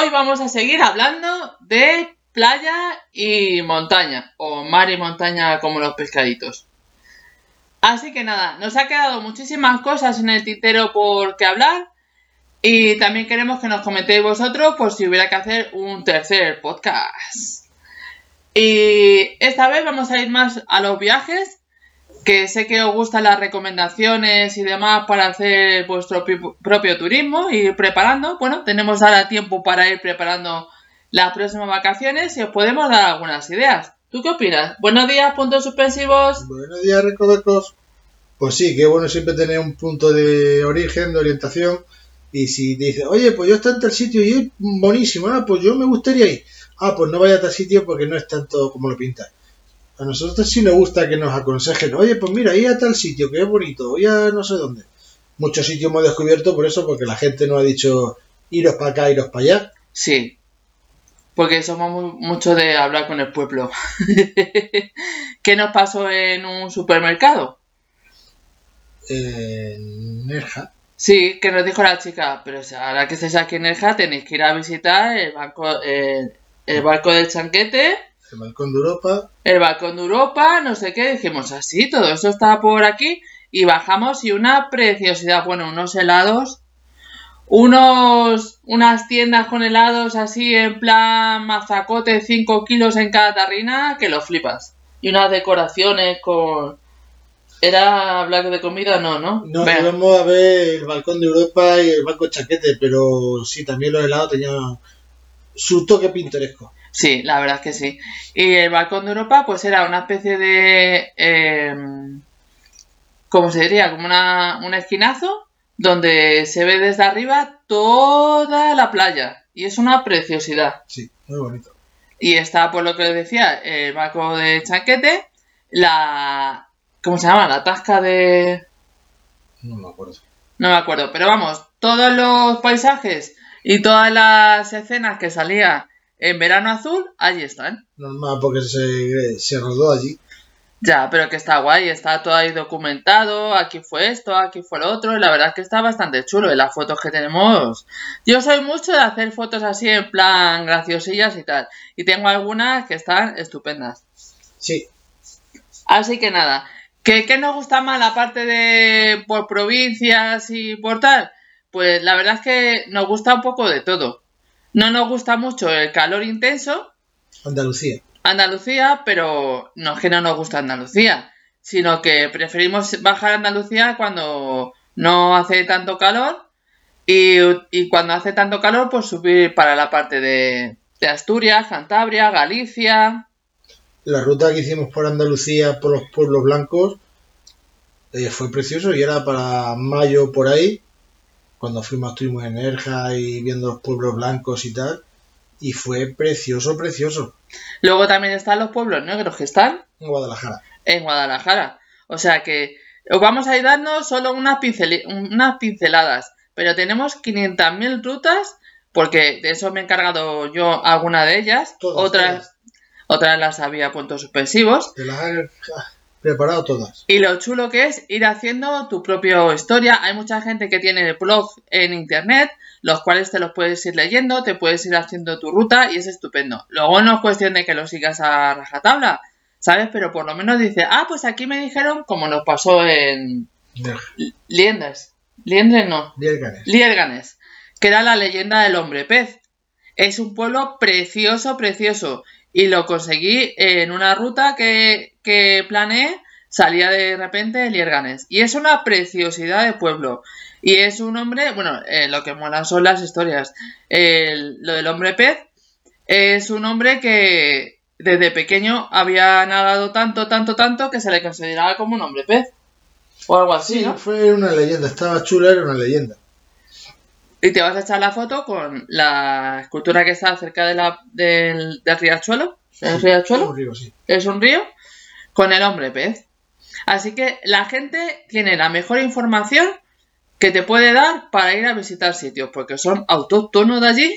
Hoy vamos a seguir hablando de playa y montaña, o mar y montaña como los pescaditos. Así que nada, nos ha quedado muchísimas cosas en el tintero por qué hablar. Y también queremos que nos comentéis vosotros por si hubiera que hacer un tercer podcast. Y esta vez vamos a ir más a los viajes, que sé que os gustan las recomendaciones y demás para hacer vuestro propio turismo, ir preparando. Bueno, tenemos ahora tiempo para ir preparando las próximas vacaciones y os podemos dar algunas ideas. ¿Tú qué opinas? Buenos días, puntos suspensivos. Buenos días, recovecos. Pues sí, qué bueno siempre tener un punto de origen, de orientación. Y si dices, oye, pues yo estoy en tal sitio y es buenísimo, ah, pues yo me gustaría ir. Ah, pues no vaya a tal sitio porque no es tanto como lo pintas. A nosotros sí nos gusta que nos aconsejen, oye, pues mira, ir a tal sitio que es bonito, voy a no sé dónde. Muchos sitios hemos descubierto por eso, porque la gente nos ha dicho, iros para acá, iros para allá. Sí, porque somos mucho de hablar con el pueblo. ¿Qué nos pasó en un supermercado? En Nerja. Sí, que nos dijo la chica, pero ahora que estáis aquí en Nerja tenéis que ir a visitar el banco, el, barco del chanquete. El balcón de Europa. El balcón de Europa, no sé qué. Dijimos así, todo eso está por aquí. Y bajamos y una preciosidad, bueno, unos helados unos, unas tiendas con helados así en plan mazacote 5 kilos en cada tarrina que lo flipas. Y unas decoraciones con... ¿Era hablar de comida? No, ¿no? No, vamos a ver el balcón de Europa y el banco chaquete, pero sí, también los helados tenían su toque pintoresco. Sí, la verdad es que sí. Y el balcón de Europa, pues era una especie de... Eh, ¿Cómo se diría? Como una, un esquinazo donde se ve desde arriba toda la playa y es una preciosidad. Sí, muy bonito. Y está, por lo que les decía, el barco de Chanquete, la... ¿Cómo se llama? La tasca de... No me acuerdo. No me acuerdo, pero vamos, todos los paisajes y todas las escenas que salía en verano azul, allí están. Normal, porque se, se rodó allí. Ya, pero que está guay, está todo ahí documentado, aquí fue esto, aquí fue lo otro, y la verdad es que está bastante chulo, y las fotos que tenemos... Yo soy mucho de hacer fotos así en plan graciosillas y tal, y tengo algunas que están estupendas. Sí. Así que nada, ¿qué, qué nos gusta más la parte de por provincias y por tal? Pues la verdad es que nos gusta un poco de todo. No nos gusta mucho el calor intenso. Andalucía. Andalucía, pero no es que no nos gusta Andalucía, sino que preferimos bajar a Andalucía cuando no hace tanto calor y, cuando hace tanto calor, pues subir para la parte de, Asturias, Cantabria, Galicia. La ruta que hicimos por Andalucía, por los pueblos blancos, eh, fue precioso y era para mayo por ahí, cuando fuimos, estuvimos en Erja y viendo los pueblos blancos y tal y fue precioso, precioso. Luego también están los pueblos negros que están en Guadalajara. En Guadalajara. O sea que os vamos a ir dando solo unas, unas pinceladas, pero tenemos 500.000 rutas porque de eso me he encargado yo alguna de ellas, otras otras las había puntos suspensivos. Te las preparado todas. Y lo chulo que es ir haciendo tu propia historia. Hay mucha gente que tiene blog en internet, los cuales te los puedes ir leyendo, te puedes ir haciendo tu ruta y es estupendo. Luego no es cuestión de que lo sigas a rajatabla, ¿sabes? Pero por lo menos dice, ah, pues aquí me dijeron, como nos pasó en Liendas. Liendres no. Lierganes. Lierganes, que era la leyenda del hombre pez. Es un pueblo precioso, precioso y lo conseguí en una ruta que, que planeé, salía de repente Lierganes. Y es una preciosidad de pueblo. Y es un hombre, bueno, eh, lo que mola son las historias. lo del hombre pez es un hombre que desde pequeño había nadado tanto, tanto, tanto que se le consideraba como un hombre pez. O algo así, sí, fue una leyenda, estaba chula, era una leyenda. Y te vas a echar la foto con la escultura que está cerca de la, del, riachuelo. riachuelo? Es un río, sí. Es un río con el hombre pez. Así que la gente tiene la mejor información que te puede dar para ir a visitar sitios, porque son autóctonos de allí.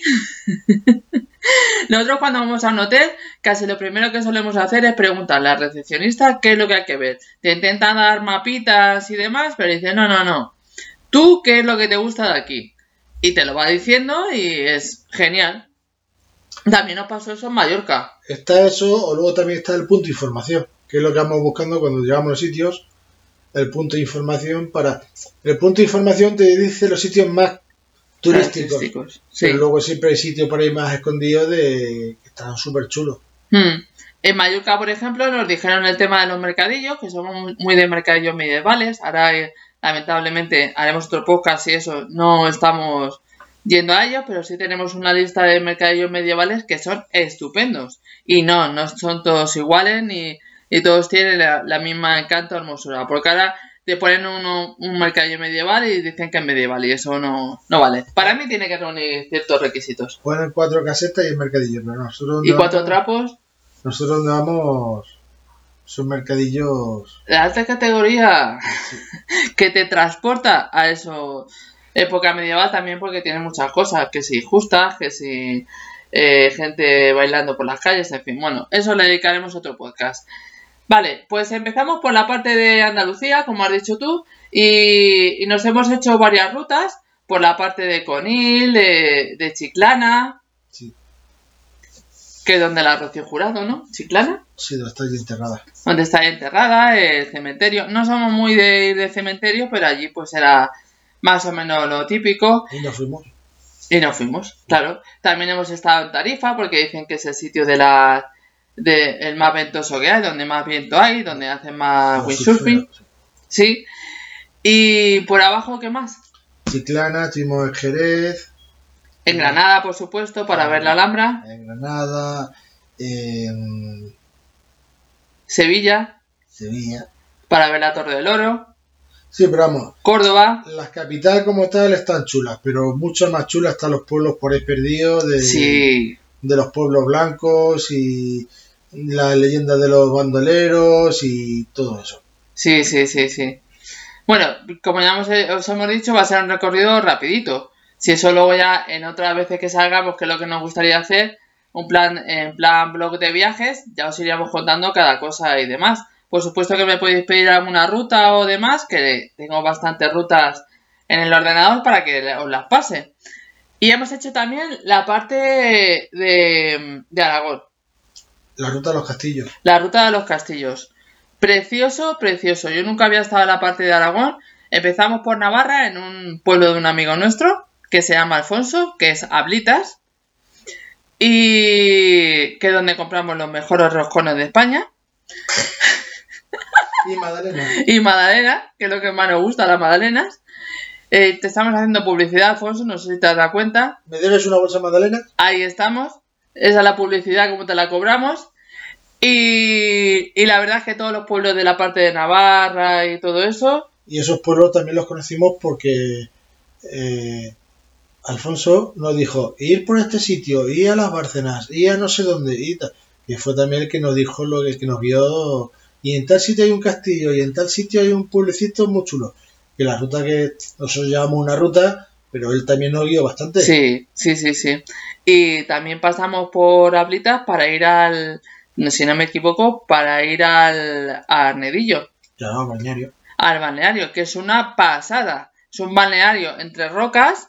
Nosotros cuando vamos a un hotel, casi lo primero que solemos hacer es preguntarle al recepcionista qué es lo que hay que ver. Te intentan dar mapitas y demás, pero dice, no, no, no. ¿Tú qué es lo que te gusta de aquí? Y te lo va diciendo y es genial. También nos pasó eso en Mallorca. Está eso, o luego también está el punto de información, que es lo que vamos buscando cuando llegamos a los sitios, el punto de información para... El punto de información te dice los sitios más turísticos, Turísticos, Sí. pero luego siempre hay sitios por ahí más escondidos de que están súper chulos. Hmm. En Mallorca, por ejemplo, nos dijeron el tema de los mercadillos, que somos muy- muy de mercadillos medievales. Ahora, eh, lamentablemente, haremos otro podcast y eso, no estamos yendo a ellos, pero sí tenemos una lista de mercadillos medievales que son estupendos. Y no, no son todos iguales ni, ni todos tienen la, la misma encanto o hermosura. Porque ahora te ponen uno- un mercadillo medieval y dicen que es medieval y eso no, no vale. Para mí tiene que reunir ciertos requisitos. Ponen cuatro casetas y el mercadillo, pero nosotros Y cuatro vamos- trapos, Nosotros donde vamos son mercadillos La alta categoría que te transporta a eso. Época medieval también porque tiene muchas cosas, que si justas, que si eh, gente bailando por las calles, en fin. Bueno, eso le dedicaremos otro podcast. Vale, pues empezamos por la parte de Andalucía, como has dicho tú, y, y nos hemos hecho varias rutas por la parte de Conil, de, de Chiclana. Que es donde la Rocío Jurado, ¿no? Chiclana Sí, donde está enterrada. donde está enterrada, el cementerio. No somos muy de ir de cementerio, pero allí pues era más o menos lo típico Y nos fuimos. y nos fuimos, claro. También hemos estado en Tarifa porque dicen que es el sitio de la de el más ventoso que hay, donde más viento hay, donde hacen más windsurfing, sí. Y por abajo, ¿qué más? Chiclana, estuvimos en Jerez, En Granada, por supuesto, para ver la Alhambra, en Granada, en Sevilla, Sevilla. para ver la Torre del Oro, Sí, pero vamos, Córdoba, las capitales como tal están chulas, pero mucho más chulas están los pueblos por ahí perdidos, de, sí, de los pueblos blancos y la leyenda de los bandoleros y todo eso. Sí, sí, sí, sí. Bueno, como ya hemos, eh, os hemos dicho, va a ser un recorrido rapidito. Si eso luego ya en otras veces que salgamos, que es lo que nos gustaría hacer, un plan en plan blog de viajes, ya os iríamos contando cada cosa y demás. Por supuesto que me podéis pedir alguna ruta o demás, que tengo bastantes rutas en el ordenador para que os las pase. Y hemos hecho también la parte de, de Aragón. La ruta a los castillos. La ruta de los castillos. Precioso, precioso. Yo nunca había estado en la parte de Aragón. Empezamos por Navarra, en un pueblo de un amigo nuestro, que se llama Alfonso, que es Ablitas. Y que es donde compramos los mejores roscones de España. Y Madalena. Y magdalena, que es lo que más nos gusta, las magdalenas. Eh, te estamos haciendo publicidad, Alfonso, no sé si te has dado cuenta. ¿Me debes una bolsa de Madalena? Ahí estamos. Esa es la publicidad, como te la cobramos. Y, y la verdad es que todos los pueblos de la parte de Navarra y todo eso, Y esos pueblos también los conocimos porque eh, Alfonso nos dijo ir por este sitio, ir a las Bárcenas, ir a no sé dónde, y. Que fue también el que nos dijo lo que, que nos vio. Y en tal sitio hay un castillo, y en tal sitio hay un pueblecito muy chulo. Que la ruta que nosotros llamamos una ruta, pero él también nos guió bastante. sí, sí, sí, sí. Y también pasamos por Ablitas para ir al, si no me equivoco, para ir al a Arnedillo, Ya, balneario. al balneario, que es una pasada. Es un balneario entre rocas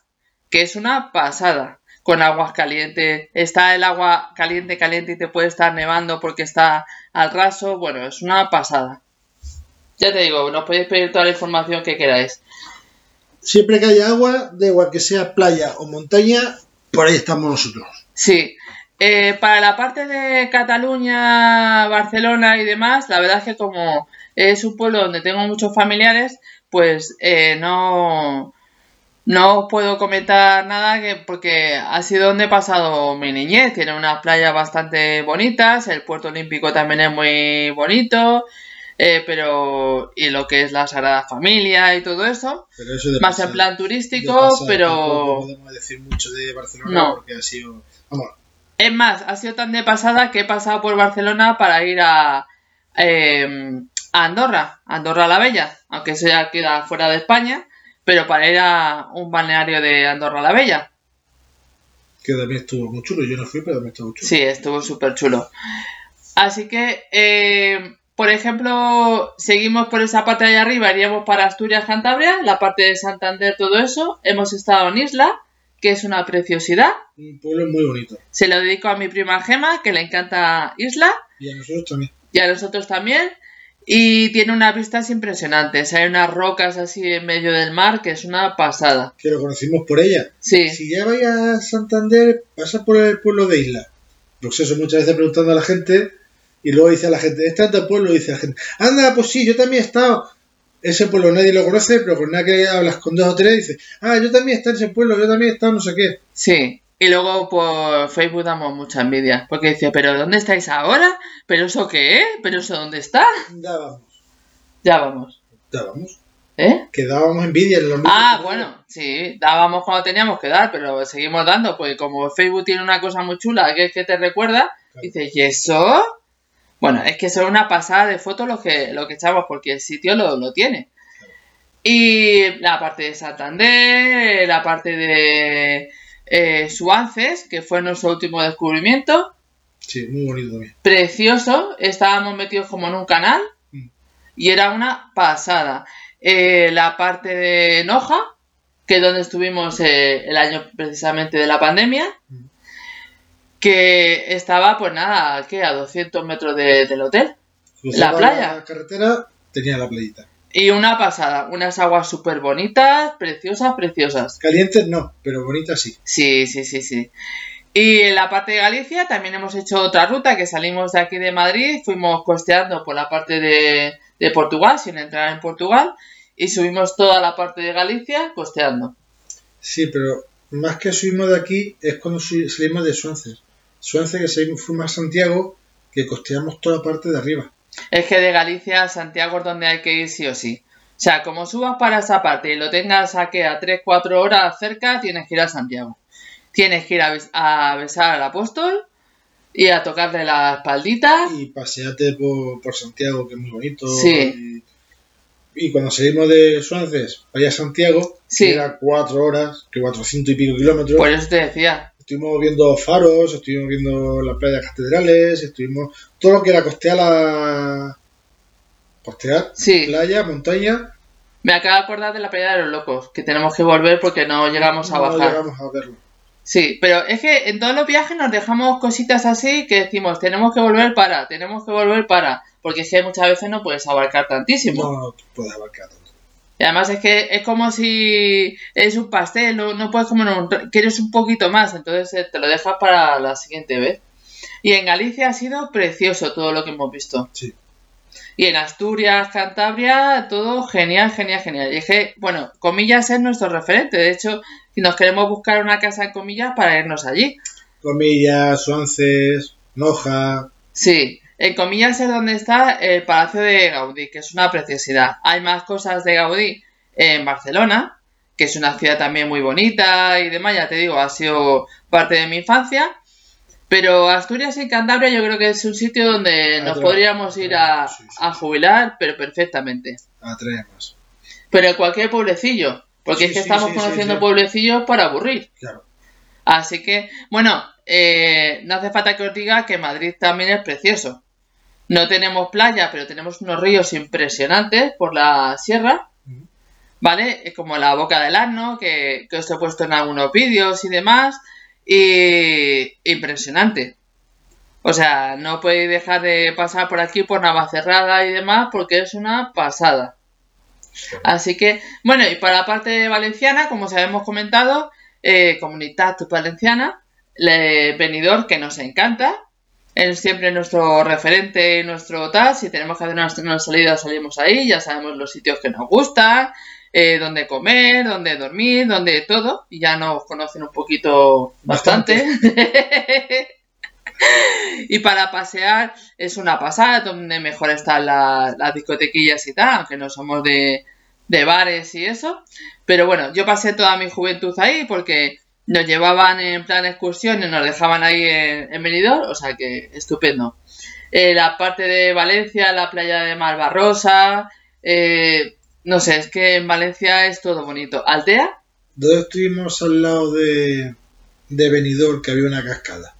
que es una pasada. Con aguas calientes. Está el agua caliente, caliente y te puede estar nevando porque está al raso. Bueno, es una pasada. Ya te digo, nos podéis pedir toda la información que queráis. Siempre que haya agua, da igual que sea playa o montaña, por ahí estamos nosotros. Sí. Eh, para la parte de Cataluña, Barcelona y demás, la verdad es que como es un pueblo donde tengo muchos familiares, pues eh, no, no os puedo comentar nada que, porque ha sido donde he pasado mi niñez. Tiene unas playas bastante bonitas, el puerto olímpico también es muy bonito, eh, pero y lo que es la Sagrada Familia y todo eso, Pero eso de más pasar- en plan de turístico, pasar pero... podemos decir mucho de Barcelona No. porque ha sido. Vamos, Es más, ha sido tan de pasada que he pasado por Barcelona para ir a, eh, a Andorra, Andorra la Bella, aunque ya queda fuera de España, pero para ir a un balneario de Andorra la Bella. que también estuvo muy chulo. Yo no fui, pero también estuvo chulo. Sí, estuvo súper chulo. Así que, eh, por ejemplo, seguimos por esa parte de allá arriba, iríamos para Asturias, Cantabria, la parte de Santander, todo eso. Hemos estado en Isla, que es una preciosidad. Un pueblo muy bonito. Se lo dedico a mi prima Gema, que le encanta Isla, Y a nosotros también. y a nosotros también. Y tiene unas vistas impresionantes. Hay unas rocas así en medio del mar que es una pasada. Que lo conocimos por ella. Sí, Si ya vais a Santander, pasa por el pueblo de Isla. Pues eso, muchas veces preguntando a la gente, y luego dice a la gente, ¿está en pueblo? Dice la gente, anda, pues sí, yo también he estado. Ese pueblo nadie lo conoce, pero con nada que hablas con dos o tres, dice, ah, yo también he estado en ese pueblo, yo también he estado no sé qué. sí. Y luego por Facebook damos mucha envidia. Porque dice, ¿pero dónde estáis ahora? ¿Pero eso qué es? ¿Pero eso dónde está? Ya vamos, Ya vamos. ya vamos. ¿Eh? Que dábamos envidia en los Ah, bueno, sí, dábamos cuando teníamos que dar, pero seguimos dando, pues como Facebook tiene una cosa muy chula que es que te recuerda, dices, ¿y eso? Bueno, es que son una pasada de fotos lo que, lo que echamos, porque el sitio lo, lo tiene. Y la parte de Santander, la parte de eh, Suances, que fue nuestro último descubrimiento, Sí, muy bonito también. precioso, estábamos metidos como en un canal Mm. y era una pasada. Eh, la parte de Noja, que es donde estuvimos eh, el año precisamente de la pandemia, Mm. que estaba pues nada, que a 200 metros de- del hotel. Cruzaba playa. La carretera tenía la playita. Y una pasada, unas aguas súper bonitas, preciosas, preciosas. Calientes no, pero bonitas sí. Sí, sí, sí, sí. Y en la parte de Galicia también hemos hecho otra ruta que salimos de aquí de Madrid, fuimos costeando por la parte de, de Portugal, sin entrar en Portugal, y subimos toda la parte de Galicia costeando. Sí, pero más que subimos de aquí es cuando salimos de Suances. Suances que salimos, fuimos a Santiago, que costeamos toda la parte de arriba. Es que de Galicia a Santiago es donde hay que ir sí o sí. O sea, como subas para esa parte y lo tengas aquí a 3-4 horas cerca, tienes que ir a Santiago. Tienes que ir a, bes- a besar al apóstol y a tocarle la espaldita. Y paseate por, por Santiago, que es muy bonito. Sí. Y, y cuando salimos de Suances, vaya a Santiago, Sí. que era cuatro horas, que 400 y pico kilómetros. Por eso te decía. Estuvimos viendo faros, estuvimos viendo las playas catedrales, estuvimos todo lo que era costear la. costear, Sí. playa, montaña. Me acabo de acordar de la playa de los locos, que tenemos que volver porque no llegamos a no bajar. llegamos a verlo. Sí, pero es que en todos los viajes nos dejamos cositas así que decimos, tenemos que volver para, tenemos que volver para, porque es que muchas veces no puedes abarcar tantísimo. No, no puedes abarcar tanto. Y además es que es como si es un pastel, no, no puedes comer un... quieres un poquito más, entonces eh, te lo dejas para la siguiente vez. Y en Galicia ha sido precioso todo lo que hemos visto. Sí. Y en Asturias, Cantabria, todo genial, genial, genial. Y es que, bueno, Comillas es nuestro referente. De hecho, si nos queremos buscar una casa en Comillas para irnos allí. Comillas, Suances, Noja. Sí, en Comillas es donde está el Palacio de Gaudí, que es una preciosidad. Hay más cosas de Gaudí en Barcelona, que es una ciudad también muy bonita y demás, ya te digo, ha sido parte de mi infancia. Pero Asturias y Cantabria yo creo que es un sitio donde nos Atrás, podríamos ir a, sí, sí. a jubilar, pero perfectamente. Atrae más. Pero en cualquier pueblecillo, porque Sí, es que estamos conociendo pueblecillos para aburrir. Claro. Así que, bueno, eh, no hace falta que os diga que Madrid también es precioso. No tenemos playa, pero tenemos unos ríos impresionantes por la sierra. ¿vale? Como la Boca del que, que os he puesto en algunos vídeos y demás. Y impresionante. O sea, no podéis dejar de pasar por aquí por Navacerrada y demás porque es una pasada. Así que, bueno, y para la parte valenciana, como os habíamos comentado, eh, Comunidad Valenciana, le, Benidorm, que nos encanta, es siempre nuestro referente y nuestro tal, si tenemos que hacer una, una salida salimos ahí, ya sabemos los sitios que nos gustan, eh, dónde comer, dónde dormir, dónde todo, y ya nos conocen un poquito bastante. y para pasear es una pasada, donde mejor están la- las discotequillas y tal, aunque no somos de, de bares y eso. Pero bueno, yo pasé toda mi juventud ahí porque nos llevaban en plan excursión y nos dejaban ahí en, en Benidorm, o sea que estupendo. Eh, la parte de Valencia, la playa de Malvarrosa, eh, no sé, es que en Valencia es todo bonito. Aldea, ¿Dónde estuvimos al lado de, de Benidorm que había una cascada?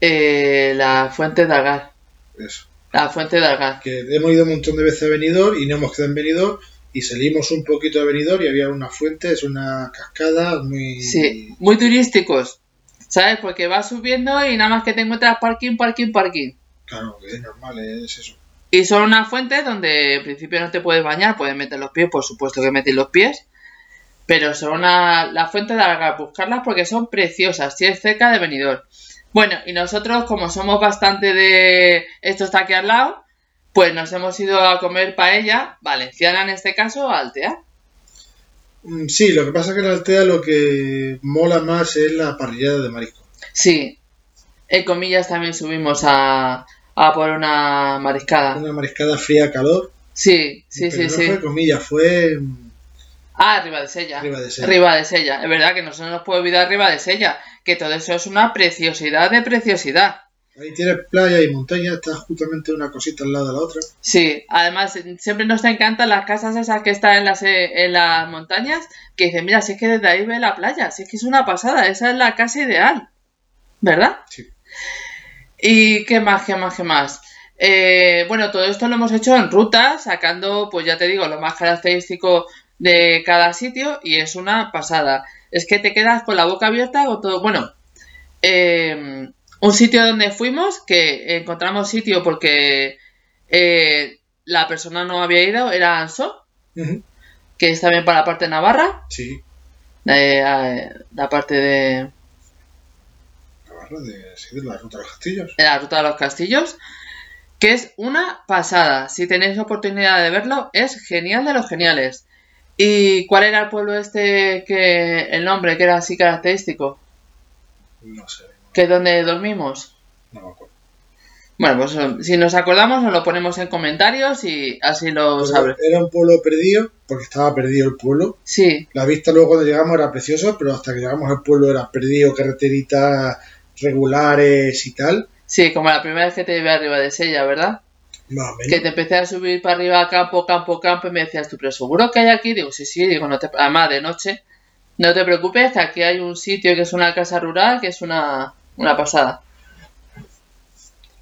eh, la fuente de Algar. Eso. La fuente de Algar. Que hemos ido un montón de veces a Benidorm y no hemos quedado en Benidorm y salimos un poquito de Benidorm y había una fuente, es una cascada muy... Sí, muy turísticos. ¿Sabes? Porque vas subiendo y nada más que te encuentras parking, parking, parking. Claro, que es normal, es eso. Y son unas fuentes donde en principio no te puedes bañar, puedes meter los pies, por supuesto que metes los pies. Pero son una, las fuentes de larga buscarlas porque son preciosas, si es cerca de Benidorm. Bueno, y nosotros como somos bastante de esto está aquí al lado, pues nos hemos ido a comer paella, valenciana en este caso, Altea. Mm, Sí, lo que pasa es que en Altea lo que mola más es la parrillada de marisco. Sí, en comillas también subimos a, a por una mariscada. Una mariscada fría a calor. Sí, sí, pero sí, no sí. fue comillas, fue mm, Ah, Riva de Sella. Riva de Sella. Riva de Sella. Es verdad que no se nos puede olvidar Riva de Sella, que todo eso es una preciosidad de preciosidad. Ahí tienes playa y montaña, está justamente una cosita al lado de la otra. Sí, además siempre nos encantan las casas esas que están en las, eh, en las montañas, que dicen, mira, si es que desde ahí ve la playa, si es que es una pasada, esa es la casa ideal, ¿verdad? Sí. ¿Y qué más, qué más, qué más? Eh, bueno, todo esto lo hemos hecho en ruta, sacando, pues ya te digo, lo más característico de cada sitio y es una pasada. Es que te quedas con la boca abierta con todo. Bueno, eh, un sitio donde fuimos, que encontramos sitio porque eh, la persona no había ido, era Anso, que es también para la parte de Navarra, Sí, eh, eh, la parte de, Navarra, de, sí, de la ruta de los castillos. de la ruta de los castillos, que es una pasada. Si tenéis oportunidad de verlo, es genial de los geniales. ¿Y cuál era el pueblo este que el nombre que era así característico? No sé, Que es donde dormimos. no me acuerdo. Bueno, pues eh, si nos acordamos nos lo ponemos en comentarios y así lo sabré. Era un pueblo perdido, porque estaba perdido el pueblo. Sí, La vista luego cuando llegamos era preciosa, pero hasta que llegamos al pueblo era perdido, carreteritas regulares y tal. sí, como la primera vez que te llevé arriba de Sella, ¿verdad? Más o menos. Que te empecé a subir para arriba, campo, campo, campo, y me decías tú, pero seguro que hay aquí. Digo, sí, sí, digo, no te, además de noche, no te preocupes, que aquí hay un sitio que es una casa rural, que es una, una pasada.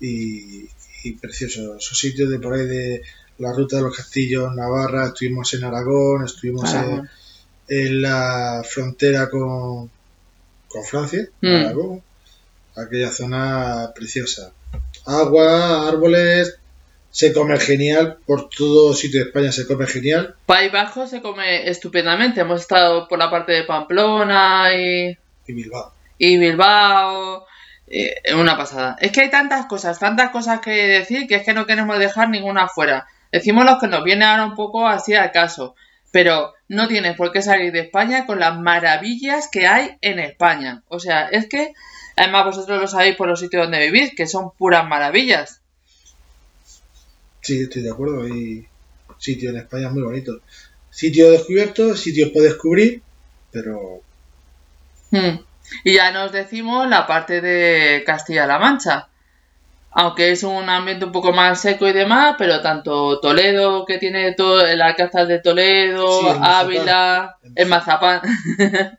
y, y precioso. Esos sitios de por ahí de la ruta de los castillos, Navarra, estuvimos en Aragón, estuvimos en la frontera con, con Francia, Mm. Aragón, aquella zona preciosa. Agua, árboles, se come genial, por todo sitio de España se come genial. País Bajo se come estupendamente. Hemos estado por la parte de Pamplona y, Y Bilbao. Y Bilbao. eh, una pasada. Es que hay tantas cosas, tantas cosas que decir que es que no queremos dejar ninguna fuera. Decimos los que nos viene ahora un poco así al caso. Pero no tienes por qué salir de España con las maravillas que hay en España. O sea, es que, además vosotros lo sabéis por los sitios donde vivís, que son puras maravillas. Sí, estoy de acuerdo. Hay sitios en España muy bonitos. Sitios descubiertos, sitios por descubrir, pero Hmm. Y ya nos decimos la parte de Castilla-La Mancha. Aunque es un ambiente un poco más seco y demás, pero tanto Toledo, que tiene todo el Alcázar de Toledo, Sí, el mazapán. Ávila, el mazapán,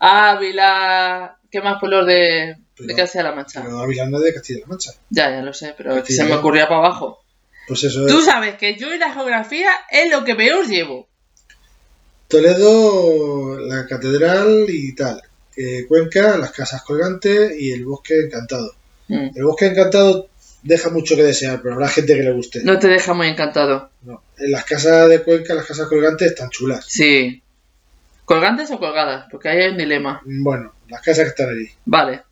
Ávila, ¿qué más pueblos de, Castilla-La Mancha? pero Ávila no es de Castilla-La Mancha. Ya, ya lo sé, pero Castilla. se me ocurría para abajo. Pues eso Tú es. sabes que yo y la geografía es lo que peor llevo. Toledo, la catedral y tal. Eh, Cuenca, las casas colgantes y el bosque encantado. Hmm. El bosque encantado deja mucho que desear, pero habrá gente que le guste. No te deja muy encantado. No. En las casas de Cuenca, las casas colgantes están chulas. Sí. ¿Colgantes o colgadas? Porque ahí hay un dilema. Bueno, las casas que están allí. Vale.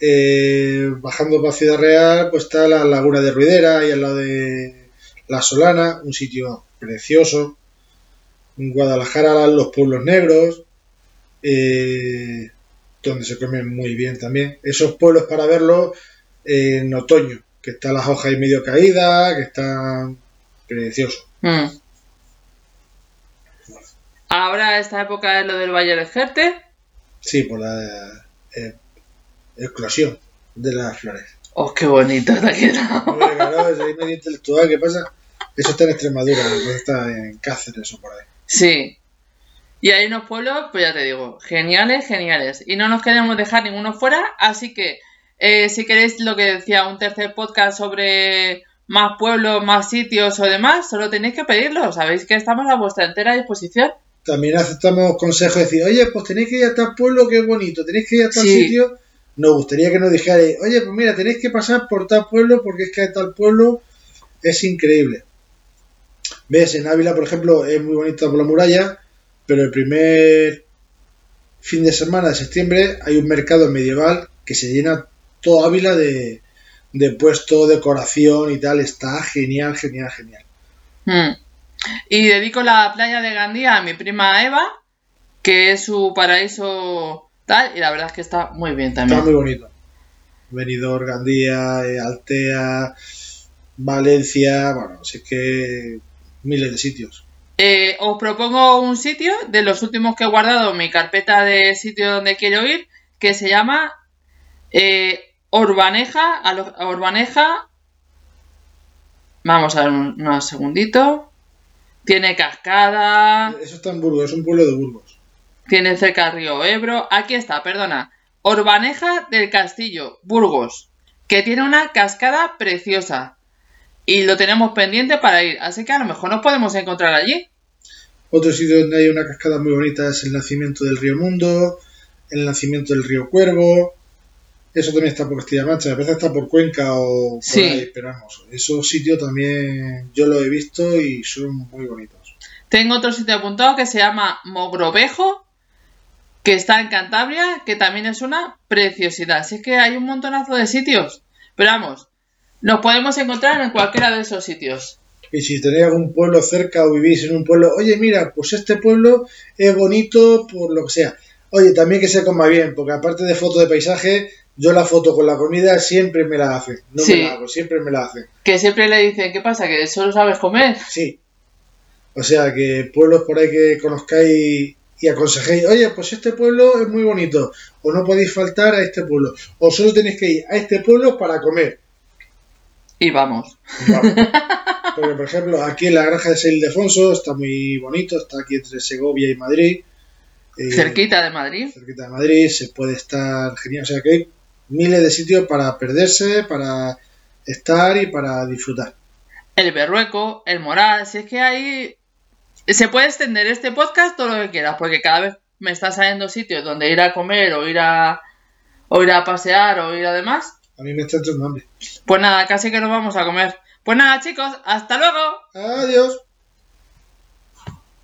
Eh, bajando para Ciudad Real, pues está la laguna de Ruidera y al lado de La Solana, un sitio precioso. En Guadalajara, los pueblos negros, eh, donde se comen muy bien también. Esos pueblos para verlos en otoño, que están las hojas ahí medio caídas, que están preciosos. Mm. Ahora esta época es lo del Valle del Jerte. Sí, por la eh, eclosión de las flores. Oh, qué bonito te ha quedado. Hombre, claro, es ahí medio intelectual, ¿qué pasa? Eso está en Extremadura, está en Cáceres o por ahí. Sí. Y hay unos pueblos, pues ya te digo, geniales, geniales. Y no nos queremos dejar ninguno fuera, así que eh, si queréis lo que decía, un tercer podcast sobre más pueblos, más sitios o demás, solo tenéis que pedirlo. Sabéis que estamos a vuestra entera disposición. También aceptamos consejos de decir, oye, pues tenéis que ir a tal pueblo que es bonito, tenéis que ir a tal Sí. sitio. Nos gustaría que nos dijerais, oye, pues mira, tenéis que pasar por tal pueblo porque es que tal pueblo es increíble. Ves, en Ávila, por ejemplo, es muy bonita por la muralla, pero el primer fin de semana de septiembre hay un mercado medieval que se llena todo Ávila de, de puestos, decoración y tal. Está genial, genial, genial. Mm. Y dedico la playa de Gandía a mi prima Eva, que es su paraíso tal, y la verdad es que está muy bien Está también. muy bonito. Benidorm, Gandía, eh, Altea, Valencia, bueno, es que miles de sitios. Eh, os propongo un sitio de los últimos que he guardado en mi carpeta de sitio donde quiero ir, que se llama eh, Orbaneja, a lo- a Orbaneja. Vamos a ver un, unos segunditos. Tiene cascada, Eso está en Burgos, es un pueblo de Burgos. tiene cerca río Ebro. Aquí está, perdona. Orbaneja del Castillo, Burgos, que tiene una cascada preciosa. Y lo tenemos pendiente para ir, así que a lo mejor nos podemos encontrar allí. Otro sitio donde hay una cascada muy bonita es el nacimiento del río Mundo, el nacimiento del río Cuervo. Eso también está por Castilla-La Mancha, a veces está por Cuenca o por Sí. ahí, pero vamos, esos sitios también yo los he visto y son muy bonitos. Tengo otro sitio apuntado que se llama Mogrovejo, que está en Cantabria, que también es una preciosidad. Así que hay un montonazo de sitios. Pero vamos, nos podemos encontrar en cualquiera de esos sitios. Y si tenéis algún pueblo cerca o vivís en un pueblo, oye, mira, pues este pueblo es bonito por lo que sea. Oye, también que se coma bien, porque aparte de fotos de paisaje, yo la foto con la comida siempre me la hacen. No Sí. me la hago, siempre me la hacen. Que siempre le dicen, ¿qué pasa? ¿Que solo sabes comer? Sí. O sea, que pueblos por ahí que conozcáis y aconsejéis, oye, pues este pueblo es muy bonito, o no podéis faltar a este pueblo, o solo tenéis que ir a este pueblo para comer. Y vamos. Vamos. Porque, por ejemplo, aquí en la granja de San Ildefonso está muy bonito, está aquí entre Segovia y Madrid. Eh, Cerquita de Madrid. cerquita de Madrid, se puede estar genial. O sea que hay miles de sitios para perderse, para estar y para disfrutar. El Berrueco, el Moral. Si es que ahí se puede extender este podcast todo lo que quieras, porque cada vez me están saliendo sitios donde ir a comer o ir a, o ir a pasear o ir a demás. A mí me está entrando hambre. Pues nada, casi que nos vamos a comer. Pues nada, chicos, hasta luego. Adiós.